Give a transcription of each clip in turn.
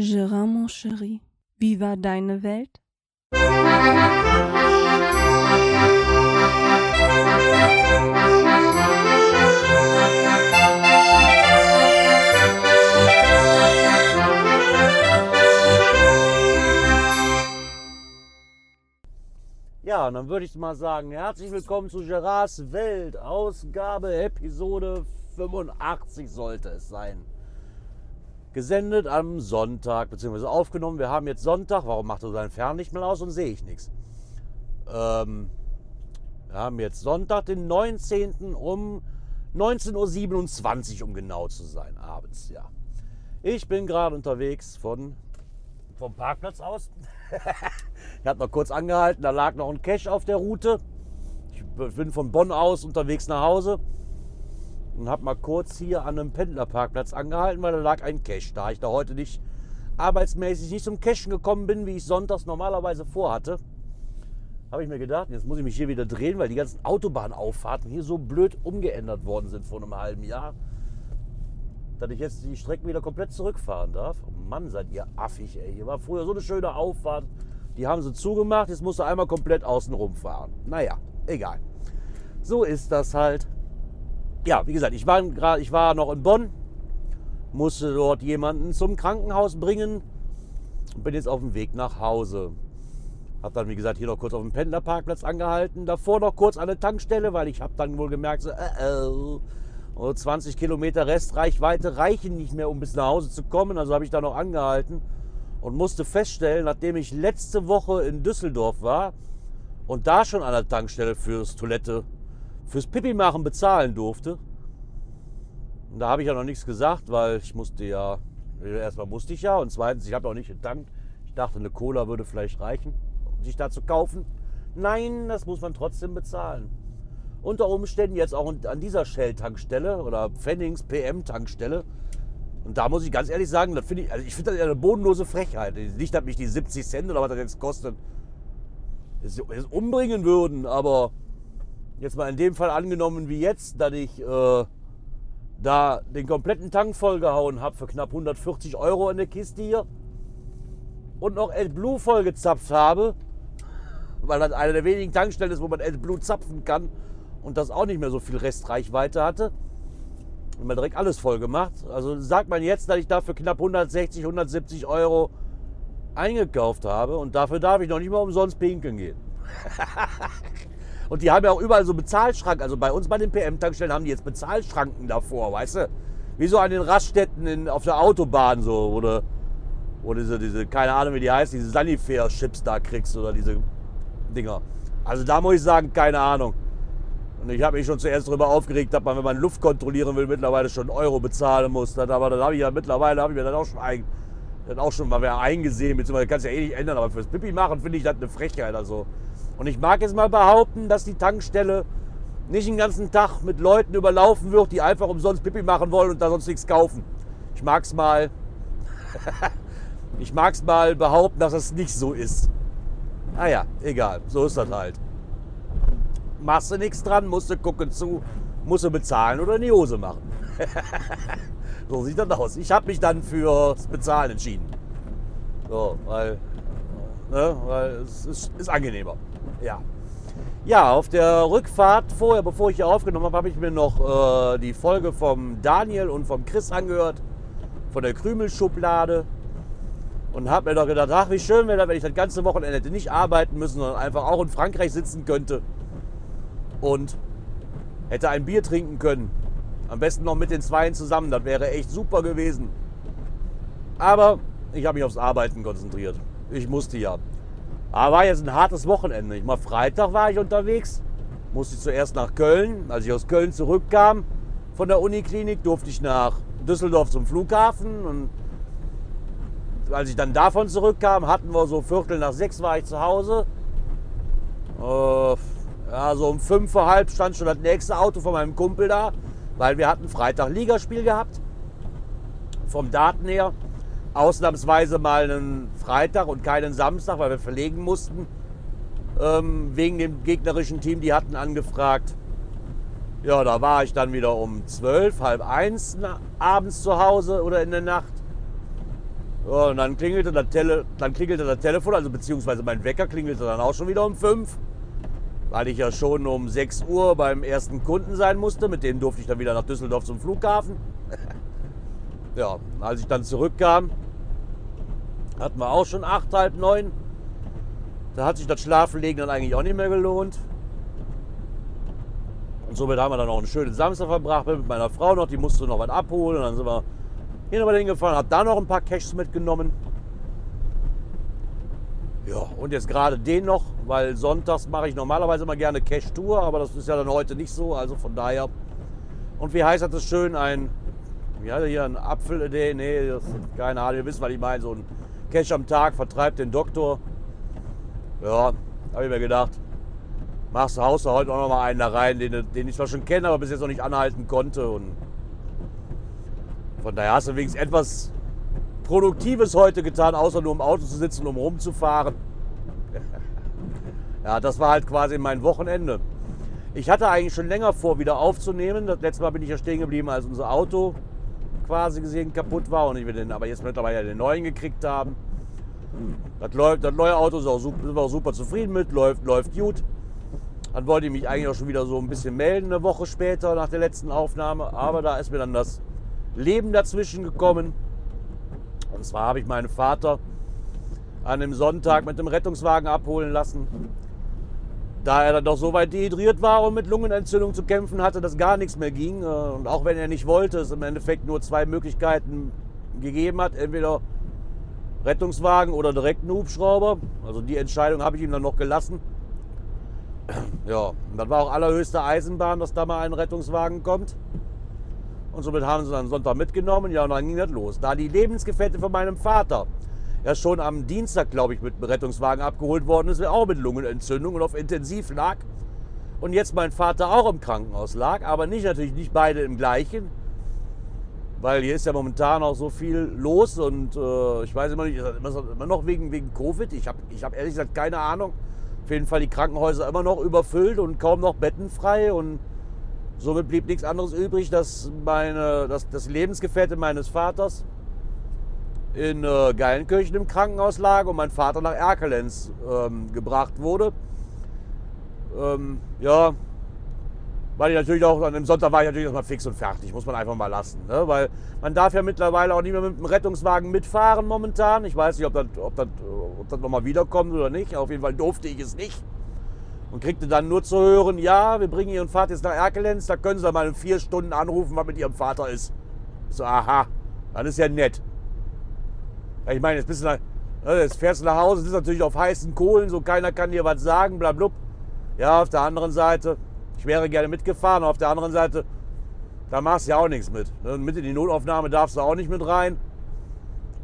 Gérard, mon chéri, wie war deine Welt? Ja, und dann würde ich mal sagen, herzlich willkommen zu Gerards Welt, Ausgabe, Episode 85 sollte es sein. Gesendet am Sonntag, beziehungsweise aufgenommen. Wir haben jetzt Sonntag. Warum macht er sein Fernlicht mal aus und sehe ich nichts? Ähm, wir haben jetzt Sonntag, den 19. um 19.27 Uhr, um genau zu sein, abends, ja. Ich bin gerade unterwegs von, vom Parkplatz aus. ich habe noch kurz angehalten, da lag noch ein Cache auf der Route. Ich bin von Bonn aus unterwegs nach Hause und habe mal kurz hier an einem Pendlerparkplatz angehalten, weil da lag ein Cache. Da ich da heute nicht arbeitsmäßig nicht zum Cachen gekommen bin, wie ich sonntags normalerweise vorhatte, habe ich mir gedacht, jetzt muss ich mich hier wieder drehen, weil die ganzen Autobahnauffahrten hier so blöd umgeändert worden sind vor einem halben Jahr, dass ich jetzt die Strecken wieder komplett zurückfahren darf. Oh Mann, seid ihr affig, ey. Hier war früher so eine schöne Auffahrt. Die haben sie zugemacht, jetzt musst du einmal komplett außen rumfahren. Naja, egal. So ist das halt ja, wie gesagt, ich war, grad, ich war noch in Bonn, musste dort jemanden zum Krankenhaus bringen und bin jetzt auf dem Weg nach Hause. Hab dann, wie gesagt, hier noch kurz auf dem Pendlerparkplatz angehalten. Davor noch kurz an der Tankstelle, weil ich habe dann wohl gemerkt, so, äh, äh, 20 Kilometer Restreichweite reichen nicht mehr, um bis nach Hause zu kommen. Also habe ich da noch angehalten und musste feststellen, nachdem ich letzte Woche in Düsseldorf war und da schon an der Tankstelle fürs Toilette fürs Pipi machen bezahlen durfte. Und da habe ich ja noch nichts gesagt, weil ich musste ja, erstmal musste ich ja und zweitens, ich habe auch nicht getankt. Ich dachte, eine Cola würde vielleicht reichen, um sich da zu kaufen. Nein, das muss man trotzdem bezahlen. Unter Umständen jetzt auch an dieser Shell-Tankstelle oder Pfennings PM-Tankstelle. Und da muss ich ganz ehrlich sagen, das finde ich, also ich finde das eine bodenlose Frechheit. Nicht, dass mich die 70 Cent oder was das jetzt kostet, es umbringen würden, aber jetzt mal in dem Fall angenommen wie jetzt, dass ich äh, da den kompletten Tank vollgehauen habe für knapp 140 Euro in der Kiste hier und noch AdBlue vollgezapft habe, weil das eine der wenigen Tankstellen ist, wo man AdBlue zapfen kann und das auch nicht mehr so viel Restreichweite hatte. Und mal direkt alles voll gemacht. Also sagt man jetzt, dass ich dafür knapp 160, 170 Euro eingekauft habe und dafür darf ich noch nicht mal umsonst pinkeln gehen. Und die haben ja auch überall so Bezahlschranken. Also bei uns bei den PM-Tankstellen haben die jetzt Bezahlschranken davor, weißt du? Wie so an den Raststätten in, auf der Autobahn so, oder wo diese, diese, keine Ahnung wie die heißt, diese Sanifair-Chips da kriegst oder diese Dinger. Also da muss ich sagen, keine Ahnung. Und ich habe mich schon zuerst darüber aufgeregt, dass man, wenn man Luft kontrollieren will, mittlerweile schon Euro bezahlen muss. aber dann habe ich ja mittlerweile, habe ich mir dann auch schon, ein, dann auch schon mal eingesehen, beziehungsweise kannst ja eh nicht ändern, aber fürs Pipi machen finde ich das eine Frechheit. Also und ich mag jetzt mal behaupten, dass die Tankstelle nicht den ganzen Tag mit Leuten überlaufen wird, die einfach umsonst Pipi machen wollen und da sonst nichts kaufen. Ich mag es mal, ich mag's mal behaupten, dass das nicht so ist. Naja, egal, so ist das halt. Machst du nichts dran, musst du gucken zu, musst du bezahlen oder in die Hose machen. so sieht das aus. Ich habe mich dann fürs Bezahlen entschieden. So, weil, ne, weil es ist, ist angenehmer. Ja. Ja, auf der Rückfahrt vorher, bevor ich hier aufgenommen habe, habe ich mir noch äh, die Folge vom Daniel und vom Chris angehört, von der Krümelschublade. Und habe mir doch gedacht, ach, wie schön wäre das, wenn ich das ganze Wochenende hätte nicht arbeiten müssen, sondern einfach auch in Frankreich sitzen könnte. Und hätte ein Bier trinken können. Am besten noch mit den Zweien zusammen, das wäre echt super gewesen. Aber ich habe mich aufs Arbeiten konzentriert. Ich musste ja. Aber war jetzt ein hartes Wochenende. Ich mal Freitag war ich unterwegs, musste ich zuerst nach Köln. Als ich aus Köln zurückkam von der Uniklinik, durfte ich nach Düsseldorf zum Flughafen. Und als ich dann davon zurückkam, hatten wir so Viertel nach sechs war ich zu Hause. Äh, ja, um fünf vor halb stand schon das nächste Auto von meinem Kumpel da, weil wir hatten Freitag Ligaspiel gehabt. Vom Daten her ausnahmsweise mal einen Freitag und keinen Samstag, weil wir verlegen mussten. Ähm, wegen dem gegnerischen Team, die hatten angefragt. Ja, da war ich dann wieder um zwölf, halb eins abends zu Hause oder in der Nacht. Ja, und dann klingelte, das Tele dann klingelte das Telefon, also beziehungsweise mein Wecker klingelte dann auch schon wieder um 5. Weil ich ja schon um 6 Uhr beim ersten Kunden sein musste. Mit dem durfte ich dann wieder nach Düsseldorf zum Flughafen. Ja, als ich dann zurückkam, hatten wir auch schon 8, halb 9. Da hat sich das Schlafenlegen dann eigentlich auch nicht mehr gelohnt. Und somit haben wir dann auch einen schönen Samstag verbracht mit meiner Frau noch. Die musste noch was abholen. Und dann sind wir nochmal hingefahren, hab da noch ein paar Caches mitgenommen. Ja, und jetzt gerade den noch, weil sonntags mache ich normalerweise immer gerne Cache-Tour, aber das ist ja dann heute nicht so, also von daher. Und wie heißt das schön? Ein, wie heißt hier, ein Apfel, nee, nee, das, keine Ahnung, ihr wisst, was ich meine, so ein Cache am Tag vertreibt den Doktor. Ja, habe ich mir gedacht, machst du, haust du heute auch noch mal einen da rein, den, den ich zwar schon kenne, aber bis jetzt noch nicht anhalten konnte und von daher hast du wenigstens etwas Produktives heute getan, außer nur im Auto zu sitzen, um rumzufahren. ja, das war halt quasi mein Wochenende. Ich hatte eigentlich schon länger vor, wieder aufzunehmen. Das letzte Mal bin ich ja stehen geblieben, als unser Auto quasi gesehen kaputt war und ich den, aber jetzt mittlerweile den neuen gekriegt haben. Das, läuft, das neue Auto ist auch super, sind wir auch super zufrieden mit, läuft, läuft gut. Dann wollte ich mich eigentlich auch schon wieder so ein bisschen melden, eine Woche später nach der letzten Aufnahme. Aber da ist mir dann das Leben dazwischen gekommen. Und zwar habe ich meinen Vater an einem Sonntag mit dem Rettungswagen abholen lassen. Da er dann doch so weit dehydriert war und mit Lungenentzündung zu kämpfen hatte, dass gar nichts mehr ging. Und auch wenn er nicht wollte, es im Endeffekt nur zwei Möglichkeiten gegeben hat. Entweder Rettungswagen oder direkt einen Hubschrauber. Also die Entscheidung habe ich ihm dann noch gelassen. Ja, und das war auch allerhöchste Eisenbahn, dass da mal ein Rettungswagen kommt. Und somit haben sie dann Sonntag mitgenommen. Ja, und dann ging das los. Da die Lebensgefährte von meinem Vater ja schon am Dienstag, glaube ich, mit dem Rettungswagen abgeholt worden ist, auch mit Lungenentzündung und auf Intensiv lag. Und jetzt mein Vater auch im Krankenhaus lag, aber nicht natürlich nicht beide im gleichen. Weil hier ist ja momentan auch so viel los und äh, ich weiß immer nicht, immer noch wegen, wegen Covid. Ich habe ich hab ehrlich gesagt keine Ahnung. Auf jeden Fall die Krankenhäuser immer noch überfüllt und kaum noch Betten frei und Somit blieb nichts anderes übrig, dass, meine, dass das Lebensgefährte meines Vaters in äh, Geilenkirchen im Krankenhaus lag und mein Vater nach Erkelenz ähm, gebracht wurde. Ähm, ja, weil ich natürlich auch an dem Sonntag war ich natürlich erstmal fix und fertig, muss man einfach mal lassen. Ne? Weil man darf ja mittlerweile auch nicht mehr mit dem Rettungswagen mitfahren momentan. Ich weiß nicht, ob das, ob das, ob das nochmal wiederkommt oder nicht. Auf jeden Fall durfte ich es nicht und kriegte dann nur zu hören, ja, wir bringen Ihren Vater jetzt nach Erkelenz, da können Sie mal in vier Stunden anrufen, was mit Ihrem Vater ist. Ich so, aha, das ist ja nett. Ich meine, jetzt, bist du nach, ne, jetzt fährst du nach Hause, sitzt natürlich auf heißen Kohlen, so keiner kann dir was sagen, bla, bla. Ja, auf der anderen Seite, ich wäre gerne mitgefahren, auf der anderen Seite, da machst du ja auch nichts mit. Ne, mit in die Notaufnahme darfst du auch nicht mit rein.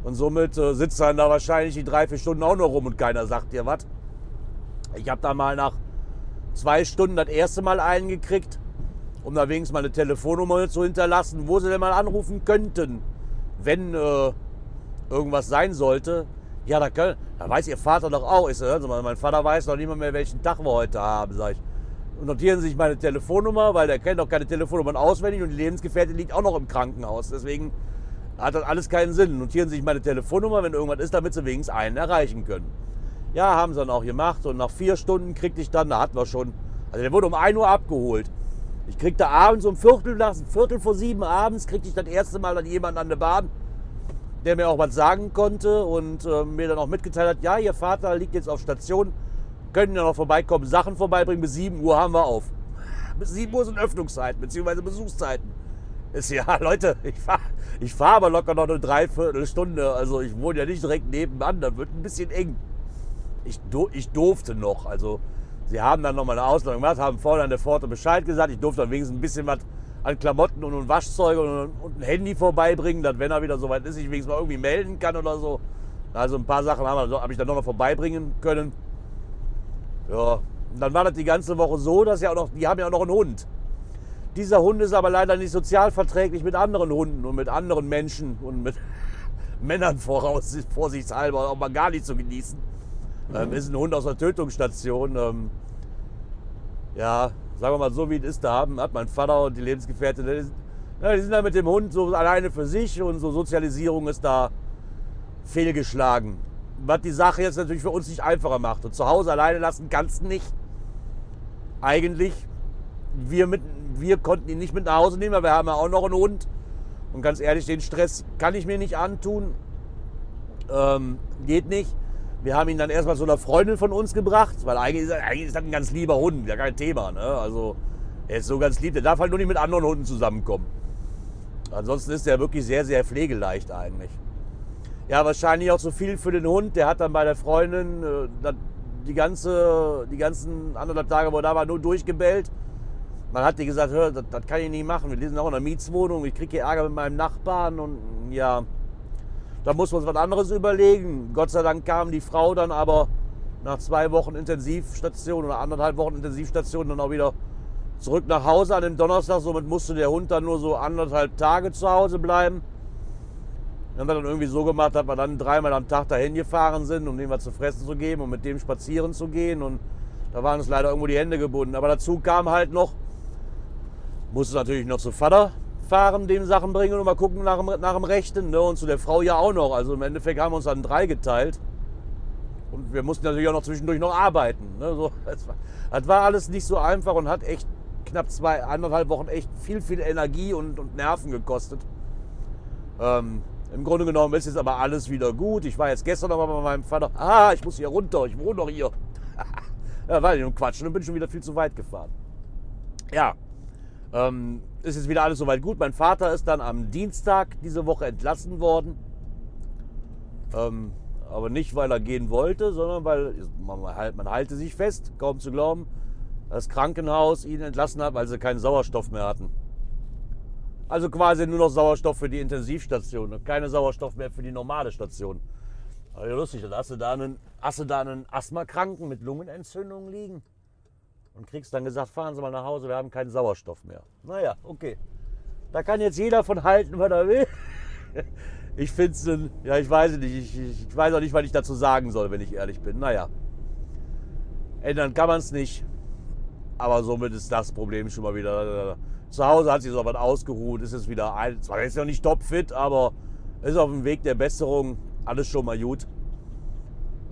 Und somit äh, sitzt dann da wahrscheinlich die drei, vier Stunden auch noch rum und keiner sagt dir was. Ich habe da mal nach zwei Stunden das erste Mal eingekriegt, um da wenigstens mal eine Telefonnummer zu hinterlassen, wo sie denn mal anrufen könnten, wenn äh, irgendwas sein sollte. Ja, da, können, da weiß Ihr Vater doch auch. Ist, also mein Vater weiß noch nicht mal mehr, welchen Tag wir heute haben, sag ich. Und notieren Sie sich meine Telefonnummer, weil der kennt doch keine Telefonnummern auswendig und die Lebensgefährtin liegt auch noch im Krankenhaus. Deswegen hat das alles keinen Sinn. Notieren Sie sich meine Telefonnummer, wenn irgendwas ist, damit Sie wenigstens einen erreichen können. Ja, haben sie dann auch gemacht. Und nach vier Stunden kriegte ich dann, da hatten wir schon, also der wurde um 1 Uhr abgeholt. Ich kriegte abends um Viertel, nach, Viertel vor sieben abends, kriegte ich das erste Mal dann jemanden an der Bahn, der mir auch was sagen konnte und äh, mir dann auch mitgeteilt hat, ja, Ihr Vater liegt jetzt auf Station, können ja noch vorbeikommen, Sachen vorbeibringen, bis 7 Uhr haben wir auf. Bis 7 Uhr sind Öffnungszeiten, beziehungsweise Besuchszeiten. Ist ja, Leute, ich fahre ich fahr aber locker noch eine Dreiviertelstunde, also ich wohne ja nicht direkt nebenan, da wird ein bisschen eng ich, ich durfte noch. Also sie haben dann nochmal eine Ausladung gemacht, haben vorne an der Pforte Bescheid gesagt. Ich durfte dann wenigstens ein bisschen was an Klamotten und, und Waschzeug und, und, ein Handy vorbeibringen, dass wenn er wieder soweit ist, ich wenigstens mal irgendwie melden kann oder so. Also ein paar Sachen habe hab ich dann noch vorbeibringen können. Ja, und dann war das die ganze Woche so, dass ja auch noch, die haben ja auch noch einen Hund. Dieser Hund ist aber leider nicht sozialverträglich mit anderen Hunden und mit anderen Menschen und mit Männern voraus, vorsichtshalber auch mal gar nicht zu genießen. Ähm, ist ein Hund aus der Tötungsstation. Ähm, ja, sagen wir mal so, wie es ist, da haben, hat mein Vater und die Lebensgefährtin, die, sind da mit dem Hund so alleine für sich und so Sozialisierung ist da fehlgeschlagen. Was die Sache jetzt natürlich für uns nicht einfacher macht. Und zu Hause alleine lassen kannst du nicht. Eigentlich, wir, mit, wir konnten ihn nicht mit nach Hause nehmen, weil wir haben ja auch noch einen Hund. Und ganz ehrlich, den Stress kann ich mir nicht antun. Ähm, geht nicht. Wir haben ihn dann erstmal zu einer Freundin von uns gebracht, weil eigentlich ist, er, eigentlich ist das ein ganz lieber Hund, ja kein Thema. Ne? Also er ist so ganz lieb, der darf halt nur nicht mit anderen Hunden zusammenkommen. Ansonsten ist er wirklich sehr, sehr pflegeleicht eigentlich. Ja, wahrscheinlich auch zu viel für den Hund. Der hat dann bei der Freundin äh, die, ganze, die ganzen anderthalb Tage, wo er da war, nur durchgebellt. Man hat dir gesagt, hör, das, das, kann ich nicht machen. Wir lesen auch in einer Mietswohnung. Ich kriege hier Ärger mit meinem Nachbarn und ja, da muss man uns was anderes überlegen. Gott sei Dank kam die Frau dann aber nach zwei Wochen Intensivstation oder anderthalb Wochen Intensivstation dann auch wieder zurück nach Hause an dem Donnerstag. Somit musste der Hund dann nur so anderthalb Tage zu Hause bleiben. Dann haben wir dann irgendwie so gemacht, dass wir dann dreimal am Tag dahin gefahren sind, um dem was zu fressen zu geben und mit dem spazieren zu gehen. Und da waren uns leider irgendwo die Hände gebunden. Aber dazu kam halt noch, musste natürlich noch zu Vater fahren, dem Sachen bringen und mal gucken nach dem, nach dem Rechten. Ne? Und zu der Frau ja auch noch. Also im Endeffekt haben wir uns dann drei geteilt. Und wir mussten natürlich auch noch zwischendurch noch arbeiten. Ne? So, das, war, das war alles nicht so einfach und hat echt knapp zwei, anderthalb Wochen echt viel, viel Energie und, und Nerven gekostet. Ähm, im Grunde genommen ist jetzt aber alles wieder gut. Ich war jetzt gestern noch mal bei meinem Vater. Ah, ich muss hier runter, ich wohne doch hier. ja, war nicht um Quatschen und bin schon wieder viel zu weit gefahren. Ja, ähm, ist jetzt wieder alles soweit gut. Mein Vater ist dann am Dienstag diese Woche entlassen worden. Ähm, aber nicht, weil er gehen wollte, sondern weil man, man halte sich fest, kaum zu glauben, das Krankenhaus ihn entlassen hat, weil sie keinen Sauerstoff mehr hatten. Also quasi nur noch Sauerstoff für die Intensivstation und keine Sauerstoff mehr für die normale Station. Aber ja lustig, dann hast du da einen, hast du da Asthmakranken mit Lungenentzündung liegen und kriegst dann gesagt, fahren Sie mal nach Hause, wir haben keinen Sauerstoff mehr. Naja, okay. Da kann jetzt jeder von halten, was er will. Ich finde es, ja, ich weiß nicht, ich, ich, weiß auch nicht, was ich dazu sagen soll, wenn ich ehrlich bin. Naja, ändern kann man es nicht. Aber somit ist das Problem schon mal wieder zu Hause hat sich so was ausgeruht, ist es wieder ein, zwar ist noch nicht topfit, aber ist auf dem Weg der Besserung, alles schon mal gut.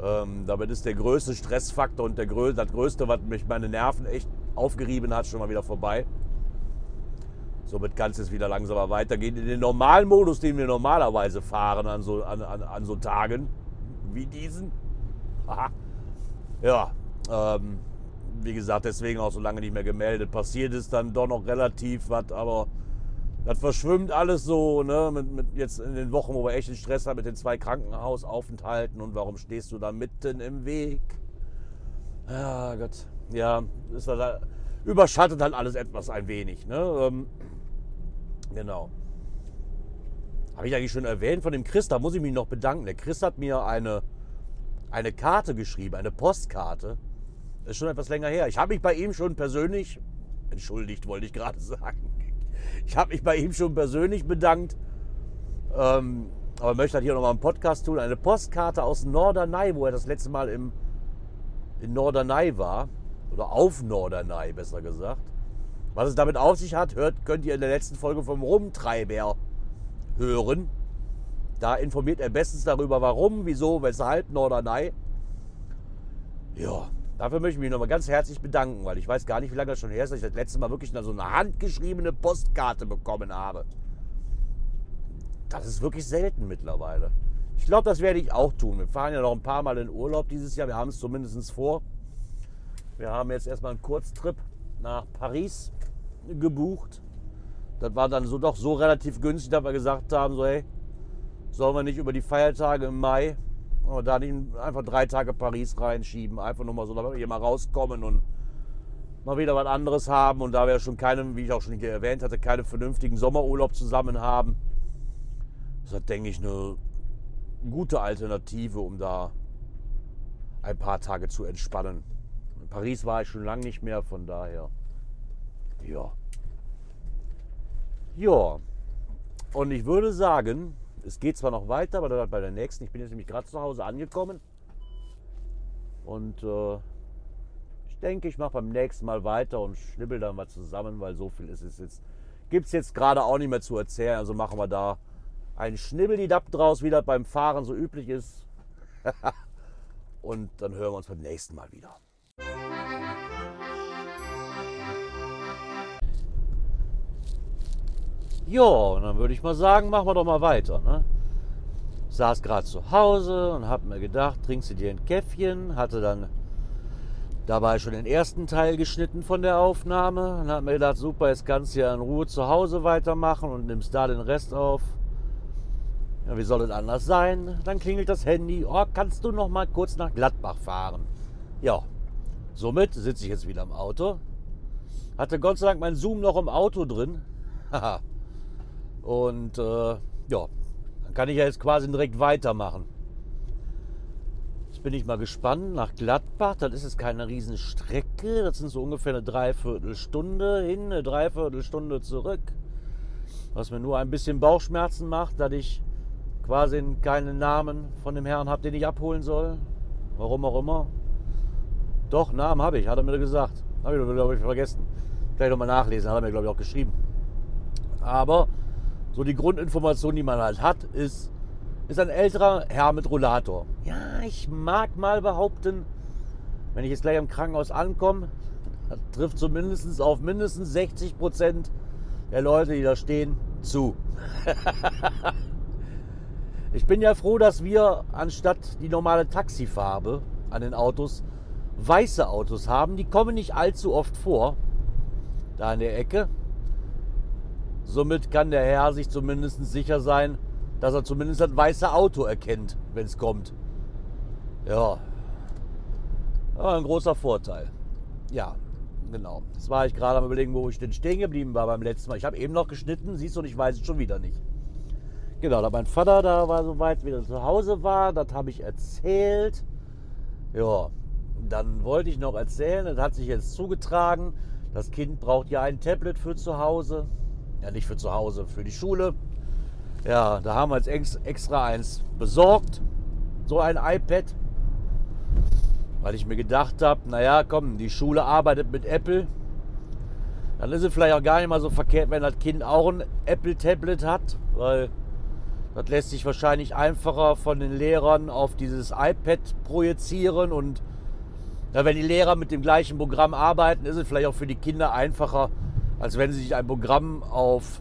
Ähm, damit ist der größte Stressfaktor und der, das größte, was mich meine Nerven echt aufgerieben hat, schon mal wieder vorbei. Somit kann es jetzt wieder langsamer weitergehen. In den normalen Modus, den wir normalerweise fahren an so, an, an, an so Tagen wie diesen. Aha. Ja, ähm, wie gesagt, deswegen auch so lange nicht mehr gemeldet. Passiert ist dann doch noch relativ was, aber das verschwimmt alles so, ne? Mit, mit jetzt in den Wochen, wo wir echt den Stress haben mit den zwei Krankenhausaufenthalten und warum stehst du da mitten im Weg? Ja, Gott. Ja, das, überschattet halt alles etwas ein wenig, ne? Ähm, genau. Habe ich eigentlich schon erwähnt von dem Chris, da muss ich mich noch bedanken. Der Chris hat mir eine, eine Karte geschrieben, eine Postkarte ist schon etwas länger her. Ich habe mich bei ihm schon persönlich, entschuldigt wollte ich gerade sagen, ich habe mich bei ihm schon persönlich bedankt, ähm, aber möchte halt hier nochmal einen Podcast tun. Eine Postkarte aus Norderney, wo er das letzte Mal im, in Norderney war, oder auf Norderney besser gesagt. Was es damit auf sich hat, hört, könnt ihr in der letzten Folge vom Rumtreiber hören. Da informiert er bestens darüber, warum, wieso, weshalb Norderney. Ja, Dafür möchte ich mich nochmal ganz herzlich bedanken, weil ich weiß gar nicht, wie lange das schon her ist, dass ich das letzte Mal wirklich so eine handgeschriebene Postkarte bekommen habe. Das ist wirklich selten mittlerweile. Ich glaube, das werde ich auch tun. Wir fahren ja noch ein paar Mal in Urlaub dieses Jahr. Wir haben es zumindest vor. Wir haben jetzt erstmal einen Kurztrip nach Paris gebucht. Das war dann so doch so relativ günstig, dass wir gesagt haben, so hey, sollen wir nicht über die Feiertage im Mai und da einfach drei Tage Paris reinschieben. Einfach nur mal so, damit wir hier mal rauskommen und mal wieder was anderes haben. Und da wir schon keinen, wie ich auch schon erwähnt hatte, keinen vernünftigen Sommerurlaub zusammen haben, ist das, denke ich, eine gute Alternative, um da ein paar Tage zu entspannen. In Paris war ich schon lange nicht mehr, von daher, ja. Ja. Und ich würde sagen, es geht zwar noch weiter, aber dann bei der nächsten. Ich bin jetzt nämlich gerade zu Hause angekommen. Und äh, ich denke, ich mache beim nächsten Mal weiter und schnibbel dann mal zusammen, weil so viel ist es jetzt. Gibt es jetzt gerade auch nicht mehr zu erzählen. Also machen wir da ein Schnibbeldidapp draus, wie das beim Fahren so üblich ist. und dann hören wir uns beim nächsten Mal wieder. Ja, und dann würde ich mal sagen, machen wir doch mal weiter. Ne? Saß gerade zu Hause und hab mir gedacht, trinkst du dir ein Käffchen, hatte dann dabei schon den ersten Teil geschnitten von der Aufnahme und hab mir gedacht, super, jetzt kannst du ja in Ruhe zu Hause weitermachen und nimmst da den Rest auf. Ja, wie soll es anders sein? Dann klingelt das Handy. Oh, kannst du noch mal kurz nach Gladbach fahren? Ja, somit sitze ich jetzt wieder im Auto. Hatte Gott sei Dank mein Zoom noch im Auto drin. Haha. Und äh, ja, dann kann ich ja jetzt quasi direkt weitermachen. Jetzt bin ich mal gespannt nach Gladbach. Das ist jetzt keine Riesenstrecke. Das sind so ungefähr eine Dreiviertelstunde hin, eine Dreiviertelstunde zurück. Was mir nur ein bisschen Bauchschmerzen macht, dass ich quasi keinen Namen von dem Herrn habe, den ich abholen soll. Warum auch immer. Doch, Namen habe ich, hat er mir gesagt. Habe ich, glaube ich, vergessen. Vielleicht nochmal nachlesen, hat er mir, glaube ich, auch geschrieben. Aber so die Grundinformation, die man halt hat, ist, ist ein älterer Herr mit Rollator. Ja, ich mag mal behaupten, wenn ich jetzt gleich im Krankenhaus ankomme, trifft zumindest auf mindestens 60 Prozent der Leute, die da stehen, zu. ich bin ja froh, dass wir anstatt die normale Taxifarbe an den Autos weiße Autos haben. Die kommen nicht allzu oft vor, da in der Ecke. Somit kann der Herr sich zumindest sicher sein, dass er zumindest das weiße Auto erkennt, wenn es kommt. Ja. ja. Ein großer Vorteil. Ja, genau. Das war ich gerade am überlegen, wo ich denn stehen geblieben war beim letzten Mal. Ich habe eben noch geschnitten, siehst du, und ich weiß es schon wieder nicht. Genau, da mein Vater da war soweit wieder zu Hause war, das habe ich erzählt. Ja, dann wollte ich noch erzählen, das hat sich jetzt zugetragen. Das Kind braucht ja ein Tablet für zu Hause. Ja, nicht für zu Hause, für die Schule. Ja, da haben wir jetzt extra eins besorgt. So ein iPad. Weil ich mir gedacht habe, naja, komm, die Schule arbeitet mit Apple. Dann ist es vielleicht auch gar nicht mal so verkehrt, wenn das Kind auch ein Apple-Tablet hat. Weil das lässt sich wahrscheinlich einfacher von den Lehrern auf dieses iPad projizieren. Und ja, wenn die Lehrer mit dem gleichen Programm arbeiten, ist es vielleicht auch für die Kinder einfacher, als wenn sie sich ein Programm auf,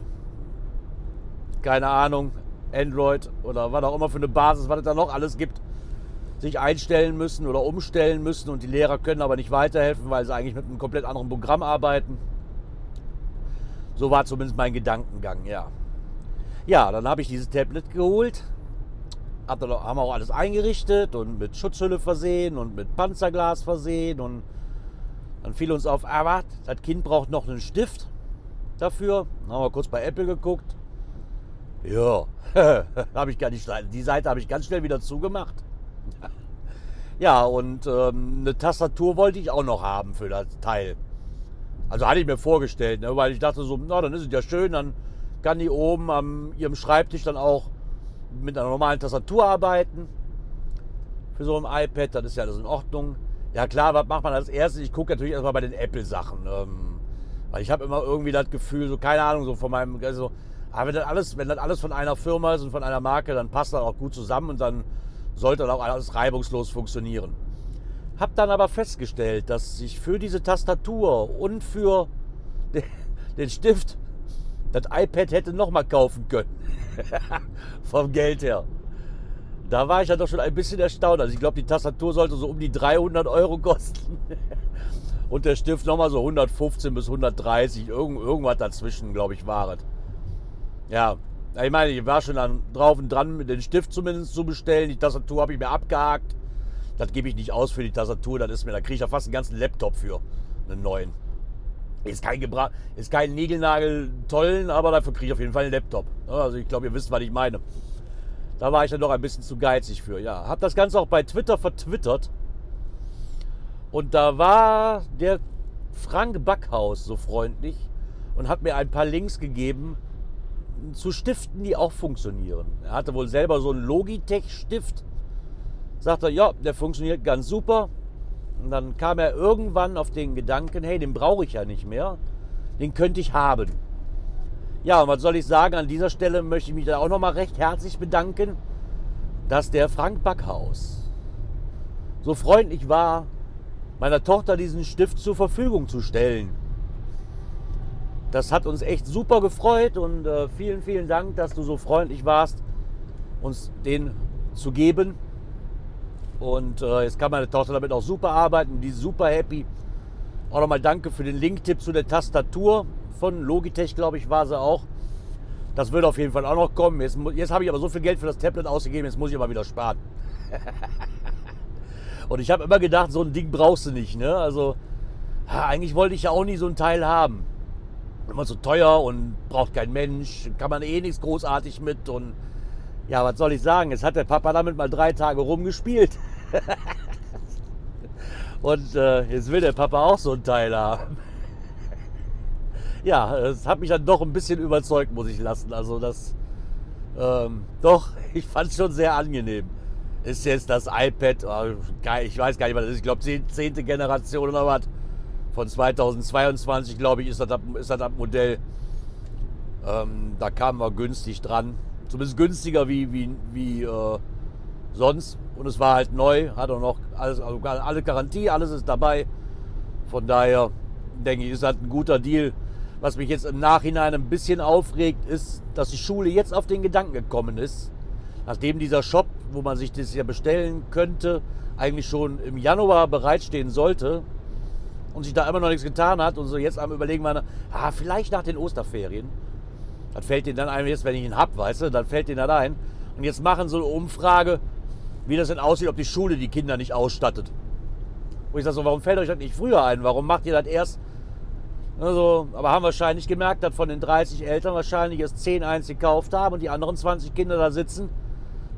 keine Ahnung, Android oder was auch immer für eine Basis, was es da noch alles gibt, sich einstellen müssen oder umstellen müssen und die Lehrer können aber nicht weiterhelfen, weil sie eigentlich mit einem komplett anderen Programm arbeiten. So war zumindest mein Gedankengang, ja. Ja, dann habe ich dieses Tablet geholt, haben auch alles eingerichtet und mit Schutzhülle versehen und mit Panzerglas versehen und dann fiel uns auf, ah, das Kind braucht noch einen Stift dafür. Dann haben wir kurz bei Apple geguckt. Ja, habe ich gar nicht. Die Seite habe ich ganz schnell wieder zugemacht. Ja, und ähm, eine Tastatur wollte ich auch noch haben für das Teil. Also hatte ich mir vorgestellt, ne, weil ich dachte so, na, dann ist es ja schön, dann kann die oben am ihrem Schreibtisch dann auch mit einer normalen Tastatur arbeiten. Für so ein iPad, das ist ja alles in Ordnung. Ja klar, was macht man als erstes? Ich gucke natürlich erstmal bei den Apple-Sachen. Ähm, weil ich habe immer irgendwie das Gefühl, so keine Ahnung, so von meinem, also, aber wenn das, alles, wenn das alles von einer Firma ist und von einer Marke, dann passt das auch gut zusammen und dann sollte das auch alles reibungslos funktionieren. Hab dann aber festgestellt, dass ich für diese Tastatur und für den Stift das iPad hätte nochmal kaufen können. Vom Geld her da war ich ja doch schon ein bisschen erstaunt. Also ich glaube, die Tastatur sollte so um die 300 Euro kosten. Und der Stift nochmal so 115 bis 130. Irgend, irgendwas dazwischen, glaube ich, war es. Ja, ich meine, ich war schon dann drauf und dran, den Stift zumindest zu bestellen. Die Tastatur habe ich mir abgehakt. Das gebe ich nicht aus für die Tastatur. Das ist mir, da kriege ich ja fast einen ganzen Laptop für. Einen neuen. Ist kein, Gebra ist kein Nägelnagel tollen, aber dafür kriege ich auf jeden Fall einen Laptop. Also ich glaube, ihr wisst, was ich meine. Da war ich dann doch ein bisschen zu geizig für. Ja, habe das Ganze auch bei Twitter vertwittert. Und da war der Frank Backhaus so freundlich und hat mir ein paar Links gegeben zu Stiften, die auch funktionieren. Er hatte wohl selber so einen Logitech-Stift. Sagt er, ja, der funktioniert ganz super. Und dann kam er irgendwann auf den Gedanken, hey, den brauche ich ja nicht mehr. Den könnte ich haben. Ja, und was soll ich sagen? An dieser Stelle möchte ich mich da auch nochmal recht herzlich bedanken, dass der Frank Backhaus so freundlich war, meiner Tochter diesen Stift zur Verfügung zu stellen. Das hat uns echt super gefreut und äh, vielen, vielen Dank, dass du so freundlich warst, uns den zu geben. Und äh, jetzt kann meine Tochter damit auch super arbeiten, die ist super happy. Auch nochmal danke für den Link-Tipp zu der Tastatur von Logitech, glaube ich, war sie auch. Das wird auf jeden Fall auch noch kommen. Jetzt, jetzt habe ich aber so viel Geld für das Tablet ausgegeben, jetzt muss ich aber wieder sparen. Und ich habe immer gedacht, so ein Ding brauchst du nicht. Ne? Also, eigentlich wollte ich ja auch nie so ein Teil haben. Immer so teuer und braucht kein Mensch, kann man eh nichts großartig mit. Und ja, was soll ich sagen? Jetzt hat der Papa damit mal drei Tage rumgespielt. und äh, jetzt will der Papa auch so ein Teil haben. Ja, es hat mich dann doch ein bisschen überzeugt, muss ich lassen. Also das, ähm, doch, ich fand es schon sehr angenehm ist jetzt das iPad, oh, ich weiß gar nicht, was das ist, ich glaube, zehnte Generation oder was. Von 2022, glaube ich, ist das, ist das, Modell. Ähm, da kamen wir günstig dran. Zumindest günstiger wie, wie, wie äh, sonst. Und es war halt neu, hat auch noch alles, also alle Garantie, alles ist dabei. Von daher denke ich, ist das ein guter Deal. Was mich jetzt im Nachhinein ein bisschen aufregt, ist, dass die Schule jetzt auf den Gedanken gekommen ist, nachdem dieser Shop, wo man sich das ja bestellen könnte, eigentlich schon im Januar bereitstehen sollte und sich da immer noch nichts getan hat und so jetzt am überlegen war, ah, vielleicht nach den Osterferien. Das fällt denen dann ein, jetzt wenn ich ihn hab, weißt du, dann fällt denen das ein. Und jetzt machen so eine Umfrage, wie das denn aussieht, ob die Schule die Kinder nicht ausstattet. Wo ich sage so, warum fällt euch das nicht früher ein? Warum macht ihr das erst? Also, aber haben wahrscheinlich gemerkt, dass von den 30 Eltern wahrscheinlich erst 10 eins gekauft haben und die anderen 20 Kinder da sitzen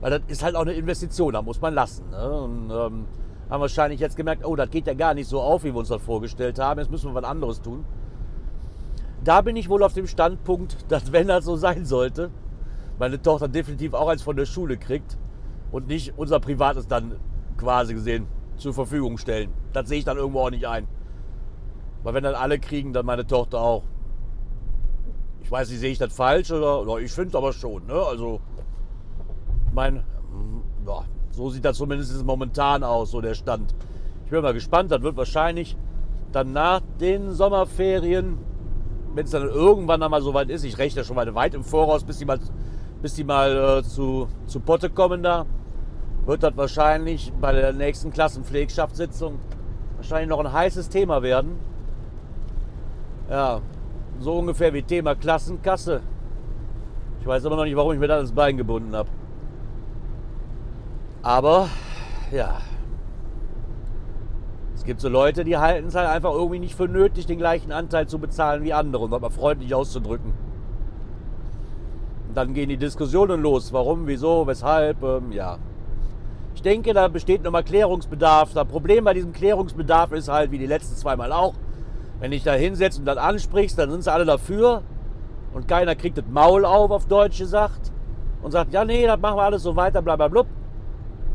weil das ist halt auch eine Investition, da muss man lassen. Ne? Und, ähm, haben wahrscheinlich jetzt gemerkt, oh, das geht ja gar nicht so auf, wie wir uns das vorgestellt haben. Jetzt müssen wir was anderes tun. Da bin ich wohl auf dem Standpunkt, dass wenn das so sein sollte, meine Tochter definitiv auch eins von der Schule kriegt und nicht unser Privates dann quasi gesehen zur Verfügung stellen. Das sehe ich dann irgendwo auch nicht ein. Weil wenn dann alle kriegen, dann meine Tochter auch. Ich weiß nicht, sehe ich das falsch oder, oder ich finde es aber schon. Ne? Also meine, ja, so sieht das zumindest momentan aus, so der Stand. Ich bin mal gespannt, das wird wahrscheinlich dann nach den Sommerferien, wenn es dann irgendwann einmal so weit ist, ich rechne schon mal weit im Voraus, bis die mal, bis die mal äh, zu, zu Potte kommen da, wird das wahrscheinlich bei der nächsten Klassenpflegschaftssitzung wahrscheinlich noch ein heißes Thema werden. Ja, so ungefähr wie Thema Klassenkasse. Ich weiß aber noch nicht, warum ich mir das ins Bein gebunden habe. Aber ja, es gibt so Leute, die halten es halt einfach irgendwie nicht für nötig, den gleichen Anteil zu bezahlen wie andere, um das mal freundlich auszudrücken. Und dann gehen die Diskussionen los. Warum, wieso, weshalb, ähm, ja. Ich denke, da besteht nochmal Klärungsbedarf. Das Problem bei diesem Klärungsbedarf ist halt, wie die letzten zweimal auch, wenn ich da hinsetze und dann ansprichst, dann sind sie alle dafür und keiner kriegt das Maul auf, auf Deutsch gesagt, und sagt, ja, nee, das machen wir alles so weiter, bla bla blub.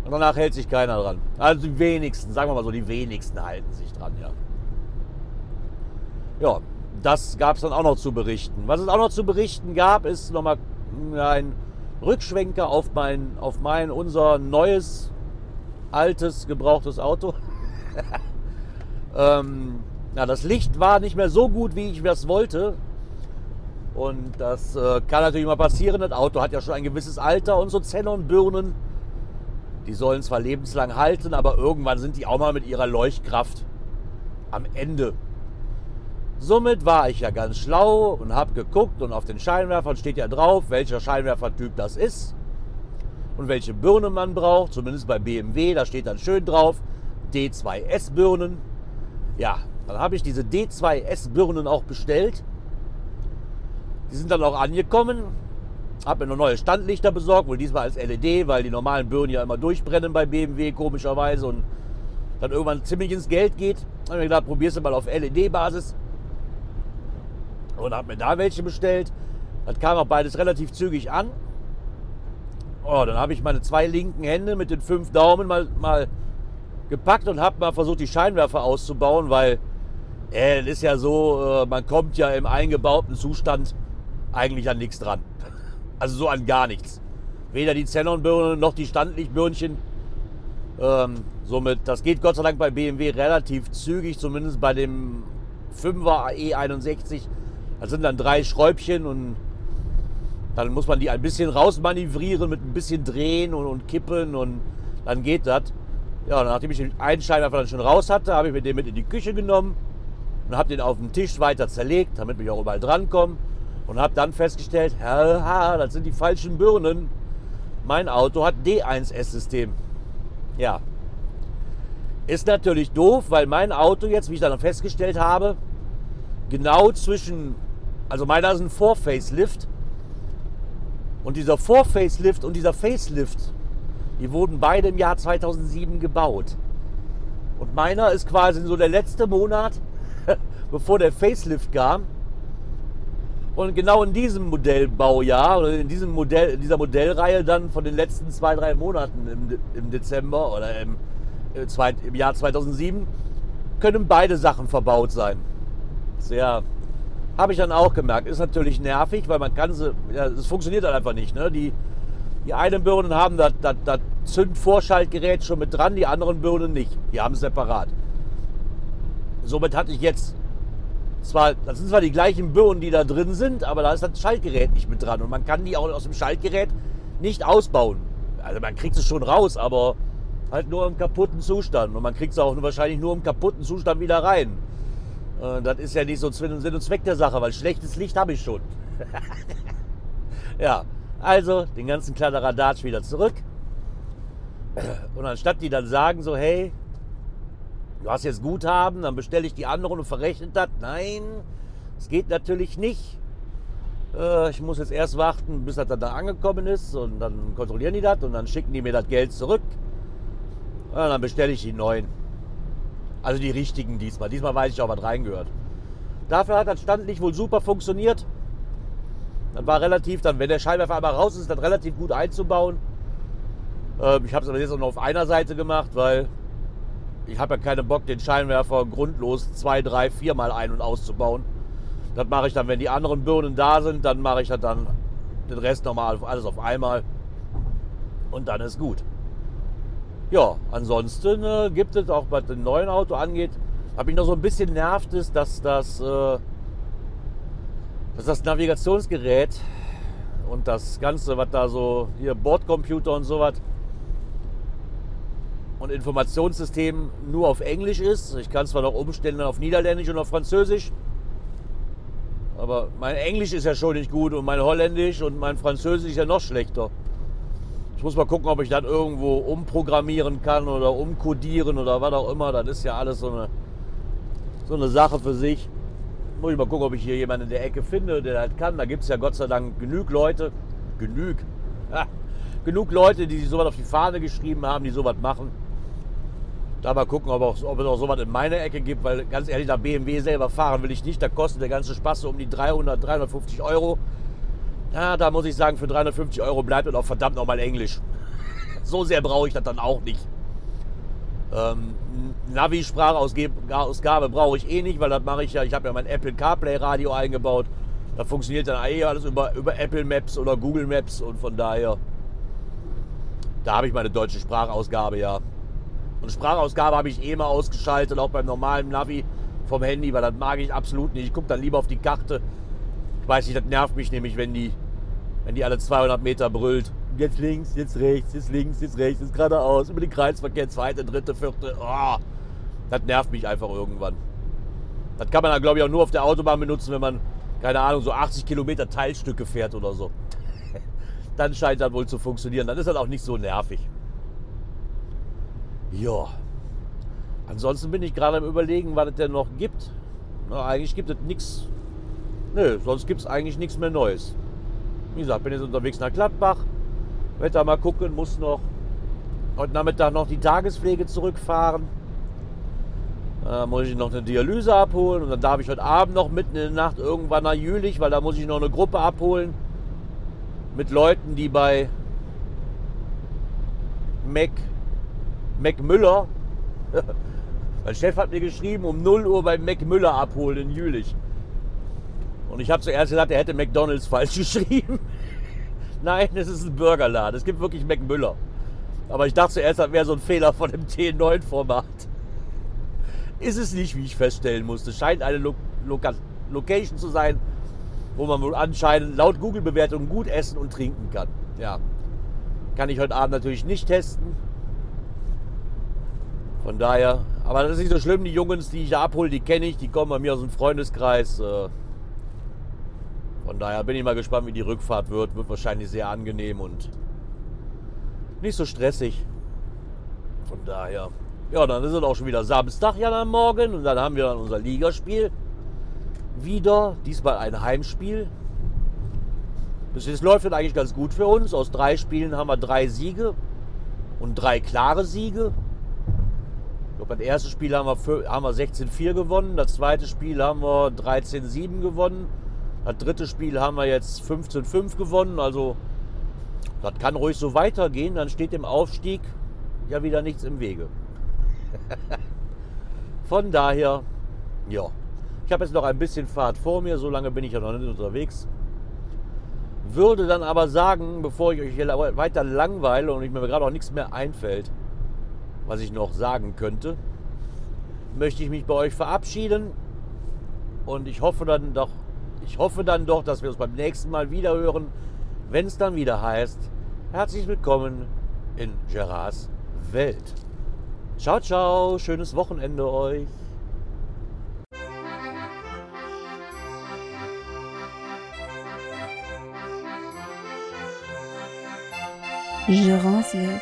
Und danach hält sich keiner dran. Also die wenigsten, sagen wir mal so, die wenigsten halten sich dran, ja. Ja, das gab es dann auch noch zu berichten. Was es auch noch zu berichten gab, ist nochmal ein Rückschwenker auf mein, auf mein, unser neues, altes, gebrauchtes Auto. ähm, ja, das Licht war nicht mehr so gut, wie ich das wollte. Und das äh, kann natürlich mal passieren. Das Auto hat ja schon ein gewisses Alter und so Xenon-Birnen die sollen zwar lebenslang halten, aber irgendwann sind die auch mal mit ihrer Leuchtkraft am Ende. Somit war ich ja ganz schlau und habe geguckt und auf den Scheinwerfern steht ja drauf, welcher Scheinwerfertyp das ist und welche Birne man braucht. Zumindest bei BMW, da steht dann schön drauf D2S-Birnen. Ja, dann habe ich diese D2S-Birnen auch bestellt. Die sind dann auch angekommen. Habe mir noch neue Standlichter besorgt, wohl diesmal als LED, weil die normalen Birnen ja immer durchbrennen bei BMW, komischerweise. Und dann irgendwann ziemlich ins Geld geht. Habe mir gedacht, probierst du mal auf LED-Basis. Und habe mir da welche bestellt. Das kam auch beides relativ zügig an. Oh, dann habe ich meine zwei linken Hände mit den fünf Daumen mal, mal gepackt und habe mal versucht, die Scheinwerfer auszubauen, weil äh, es ist ja so, äh, man kommt ja im eingebauten Zustand eigentlich an nichts dran. Also so an gar nichts. Weder die Xenon-Birne noch die Standlichtbirnchen. Ähm, somit, das geht Gott sei Dank bei BMW relativ zügig, zumindest bei dem 5er E61. Das sind dann drei Schräubchen und dann muss man die ein bisschen rausmanövrieren mit ein bisschen drehen und, und kippen und dann geht das. Ja, nachdem ich den einen Scheinwerfer dann schon raus hatte, habe ich mir den mit in die Küche genommen und habe den auf dem Tisch weiter zerlegt, damit ich auch überall drankomme. Und habe dann festgestellt, haha, das sind die falschen Birnen. Mein Auto hat D1S-System. Ja. Ist natürlich doof, weil mein Auto jetzt, wie ich dann festgestellt habe, genau zwischen, also meiner ist ein Vor-Facelift. Und dieser Vor-Facelift und dieser Facelift, die wurden beide im Jahr 2007 gebaut. Und meiner ist quasi so der letzte Monat, bevor der Facelift kam. Und genau in diesem Modellbaujahr oder in, diesem Modell, dieser Modellreihe dann von den letzten zwei, drei Monaten im, im Dezember oder im, äh, im Jahr 2007 können beide Sachen verbaut sein. Sehr, habe ich dann auch gemerkt. Ist natürlich nervig, weil man kann sie, ja, es funktioniert dann einfach nicht. Ne? Die, die einen Birnen haben das, das, das Zündvorschaltgerät schon mit dran, die anderen Birnen nicht. Die haben es separat. Somit hatte ich jetzt zwar, das sind zwar die gleichen Birnen, die da drin sind, aber da ist das Schaltgerät nicht mit dran. Und man kann die auch aus dem Schaltgerät nicht ausbauen. Also man kriegt es schon raus, aber halt nur im kaputten Zustand. Und man kriegt es auch wahrscheinlich nur im kaputten Zustand wieder rein. Und das ist ja nicht so Sinn und Zweck der Sache, weil schlechtes Licht habe ich schon. ja, also den ganzen Kladderadatsch wieder zurück. Und anstatt die dann sagen so, hey, du hast jetzt Guthaben, dann bestelle ich die anderen und verrechnet das. Nein, es geht natürlich nicht. Äh, ich muss jetzt erst warten, bis das dann da angekommen ist und dann kontrollieren die das und dann schicken die mir das Geld zurück. Und dann bestelle ich die neuen. Also die richtigen diesmal. Diesmal weiß ich auch, was reingehört. Dafür hat das Standlicht wohl super funktioniert. Dann war relativ, dann, wenn der Scheinwerfer einmal raus ist, dann relativ gut einzubauen. Ähm, ich habe es aber jetzt auch nur auf einer Seite gemacht, weil ich habe ja keinen Bock, den Scheinwerfer grundlos zwei, drei, viermal ein- und auszubauen. Das mache ich dann, wenn die anderen Birnen da sind, dann mache ich das dann den Rest nochmal alles auf einmal. Und dann ist gut. Ja, ansonsten äh, gibt es auch, was dem neuen Auto angeht, habe ich noch so ein bisschen nervt ist, dass das, äh, dass das Navigationsgerät und das Ganze, was da so, hier Bordcomputer und sowas, und Informationssystem nur auf Englisch ist. Ich kann zwar noch umstellen auf Niederländisch und auf Französisch, aber mein Englisch ist ja schon nicht gut und mein Holländisch und mein Französisch ist ja noch schlechter. Ich muss mal gucken, ob ich das irgendwo umprogrammieren kann oder umkodieren oder was auch immer. Das ist ja alles so eine, so eine Sache für sich. Muss ich mal gucken, ob ich hier jemanden in der Ecke finde, der das kann. Da gibt es ja Gott sei Dank genug Leute, genug, ja, genug Leute, die sich sowas auf die Fahne geschrieben haben, die sowas machen. Da mal gucken, ob, auch, ob es auch sowas in meiner Ecke gibt, weil ganz ehrlich, nach BMW selber fahren will ich nicht. Da kostet der ganze Spaß so um die 300, 350 Euro. Ja, da muss ich sagen, für 350 Euro bleibt und auch verdammt nochmal Englisch. So sehr brauche ich das dann auch nicht. Ähm, Navi-Sprachausgabe brauche ich eh nicht, weil das mache ich ja. Ich habe ja mein Apple CarPlay Radio eingebaut. Da funktioniert dann eh alles über, über Apple Maps oder Google Maps und von daher, da habe ich meine deutsche Sprachausgabe ja. Und Sprachausgabe habe ich eh mal ausgeschaltet, auch beim normalen Navi vom Handy, weil das mag ich absolut nicht. Ich gucke dann lieber auf die Karte. Ich weiß nicht, das nervt mich nämlich, wenn die, wenn die alle 200 Meter brüllt. Jetzt links, jetzt rechts, jetzt links, jetzt rechts, jetzt geradeaus, über den Kreisverkehr, zweite, dritte, vierte. Oh, das nervt mich einfach irgendwann. Das kann man dann, glaube ich, auch nur auf der Autobahn benutzen, wenn man, keine Ahnung, so 80 Kilometer Teilstücke fährt oder so. Dann scheint das wohl zu funktionieren. Dann ist das auch nicht so nervig. Ja. Ansonsten bin ich gerade am überlegen, was es denn noch gibt. Na, eigentlich gibt es nichts. Nö, sonst gibt es eigentlich nichts mehr Neues. Wie gesagt, bin jetzt unterwegs nach Gladbach. Werde da mal gucken, muss noch heute Nachmittag noch die Tagespflege zurückfahren. Da muss ich noch eine Dialyse abholen und dann darf ich heute Abend noch mitten in der Nacht irgendwann nach Jülich, weil da muss ich noch eine Gruppe abholen mit Leuten, die bei Mac Mac Müller. mein Chef hat mir geschrieben, um 0 Uhr beim Mac Müller abholen in Jülich. Und ich habe zuerst gesagt, er hätte McDonalds falsch geschrieben. Nein, es ist ein Burgerladen. Es gibt wirklich McMüller. Aber ich dachte zuerst, das wäre so ein Fehler von dem T9-Format. Ist es nicht, wie ich feststellen musste. Scheint eine Lo Loka Location zu sein, wo man wohl anscheinend laut Google-Bewertungen gut essen und trinken kann. Ja. Kann ich heute Abend natürlich nicht testen. Von daher, aber das ist nicht so schlimm. Die Jungs, die ich da abhole, die kenne ich. Die kommen bei mir aus dem Freundeskreis. Äh, von daher bin ich mal gespannt, wie die Rückfahrt wird. Wird wahrscheinlich sehr angenehm und nicht so stressig. Von daher, ja, dann ist es auch schon wieder Samstag ja am Morgen und dann haben wir dann unser Ligaspiel wieder. Diesmal ein Heimspiel. Es läuft dann eigentlich ganz gut für uns. Aus drei Spielen haben wir drei Siege und drei klare Siege. Glaube, beim ersten Spiel haben wir, haben wir 16-4 gewonnen. Das zweite Spiel haben wir 13-7 gewonnen. Das dritte Spiel haben wir jetzt 15-5 gewonnen. Also das kann ruhig so weitergehen. Dann steht dem Aufstieg ja wieder nichts im Wege. Von daher, ja. Ich habe jetzt noch ein bisschen Fahrt vor mir. So lange bin ich ja noch nicht unterwegs. Würde dann aber sagen, bevor ich euch hier weiter langweile und ich mir gerade auch nichts mehr einfällt, was ich noch sagen könnte, möchte ich mich bei euch verabschieden. Und ich hoffe dann doch, ich hoffe dann doch, dass wir uns beim nächsten Mal wieder hören, wenn es dann wieder heißt, herzlich willkommen in Gerards Welt. Ciao, ciao, schönes Wochenende euch. Gerards Welt,